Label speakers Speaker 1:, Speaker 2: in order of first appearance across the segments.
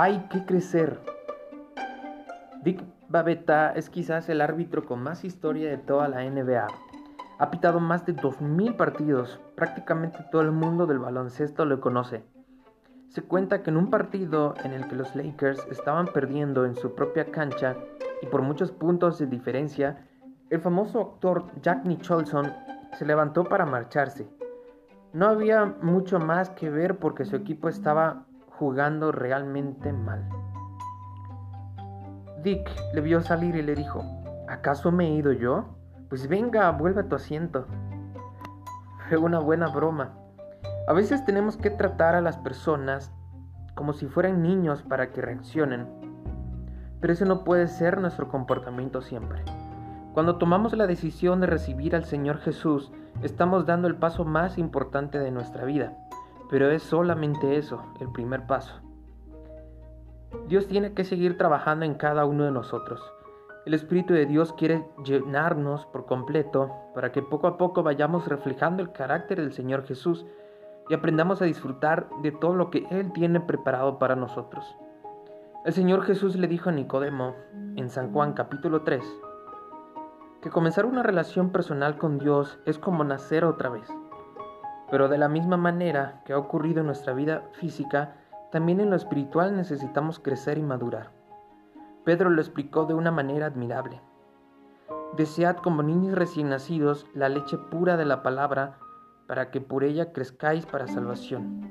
Speaker 1: Hay que crecer. Dick Babetta es quizás el árbitro con más historia de toda la NBA. Ha pitado más de 2.000 partidos. Prácticamente todo el mundo del baloncesto lo conoce. Se cuenta que en un partido en el que los Lakers estaban perdiendo en su propia cancha y por muchos puntos de diferencia, el famoso actor Jack Nicholson se levantó para marcharse. No había mucho más que ver porque su equipo estaba jugando realmente mal. Dick le vio salir y le dijo, ¿acaso me he ido yo? Pues venga, vuelve a tu asiento. Fue una buena broma. A veces tenemos que tratar a las personas como si fueran niños para que reaccionen, pero ese no puede ser nuestro comportamiento siempre. Cuando tomamos la decisión de recibir al Señor Jesús, estamos dando el paso más importante de nuestra vida, pero es solamente eso, el primer paso. Dios tiene que seguir trabajando en cada uno de nosotros. El Espíritu de Dios quiere llenarnos por completo para que poco a poco vayamos reflejando el carácter del Señor Jesús y aprendamos a disfrutar de todo lo que Él tiene preparado para nosotros. El Señor Jesús le dijo a Nicodemo en San Juan capítulo 3 que comenzar una relación personal con Dios es como nacer otra vez. Pero de la misma manera que ha ocurrido en nuestra vida física, también en lo espiritual necesitamos crecer y madurar. Pedro lo explicó de una manera admirable. Desead como niños recién nacidos la leche pura de la palabra para que por ella crezcáis para salvación.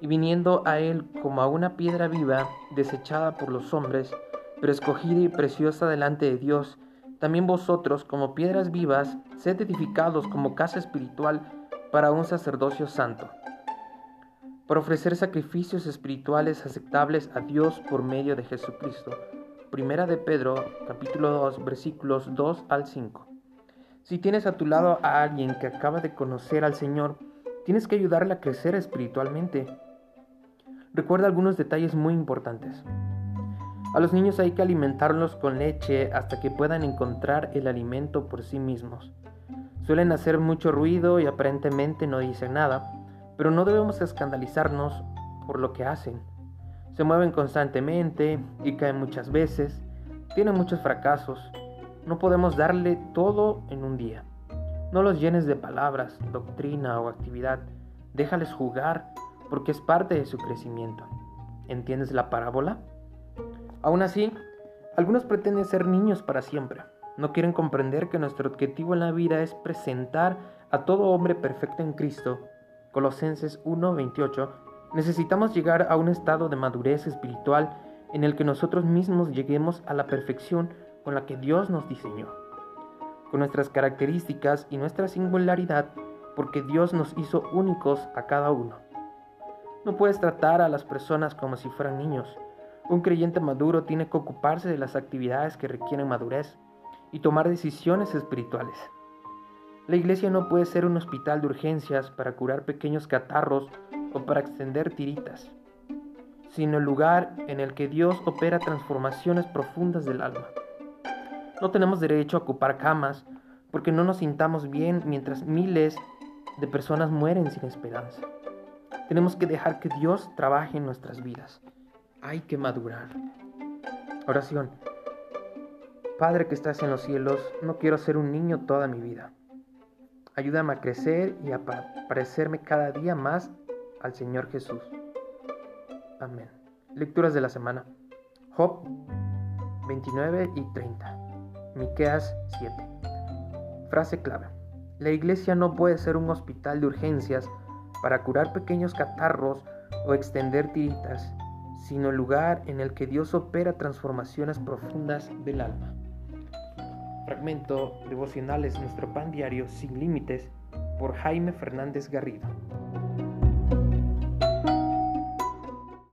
Speaker 1: Y viniendo a él como a una piedra viva, desechada por los hombres, pero escogida y preciosa delante de Dios, también vosotros, como piedras vivas, sed edificados como casa espiritual para un sacerdocio santo, para ofrecer sacrificios espirituales aceptables a Dios por medio de Jesucristo. Primera de Pedro, capítulo 2, versículos 2 al 5. Si tienes a tu lado a alguien que acaba de conocer al Señor, tienes que ayudarle a crecer espiritualmente. Recuerda algunos detalles muy importantes. A los niños hay que alimentarlos con leche hasta que puedan encontrar el alimento por sí mismos. Suelen hacer mucho ruido y aparentemente no dicen nada, pero no debemos escandalizarnos por lo que hacen. Se mueven constantemente y caen muchas veces, tienen muchos fracasos. No podemos darle todo en un día. No los llenes de palabras, doctrina o actividad. Déjales jugar porque es parte de su crecimiento. ¿Entiendes la parábola? Aún así, algunos pretenden ser niños para siempre. No quieren comprender que nuestro objetivo en la vida es presentar a todo hombre perfecto en Cristo. Colosenses 1:28. Necesitamos llegar a un estado de madurez espiritual en el que nosotros mismos lleguemos a la perfección con la que Dios nos diseñó. Con nuestras características y nuestra singularidad, porque Dios nos hizo únicos a cada uno. No puedes tratar a las personas como si fueran niños. Un creyente maduro tiene que ocuparse de las actividades que requieren madurez y tomar decisiones espirituales. La iglesia no puede ser un hospital de urgencias para curar pequeños catarros o para extender tiritas, sino el lugar en el que Dios opera transformaciones profundas del alma. No tenemos derecho a ocupar camas porque no nos sintamos bien mientras miles de personas mueren sin esperanza. Tenemos que dejar que Dios trabaje en nuestras vidas hay que madurar. Oración. Padre que estás en los cielos, no quiero ser un niño toda mi vida. Ayúdame a crecer y a parecerme cada día más al Señor Jesús. Amén. Lecturas de la semana. Job 29 y 30. Miqueas 7. Frase clave. La iglesia no puede ser un hospital de urgencias para curar pequeños catarros o extender tiritas sino el lugar en el que Dios opera transformaciones profundas del alma. Fragmento devocional es nuestro pan diario sin límites por Jaime Fernández Garrido.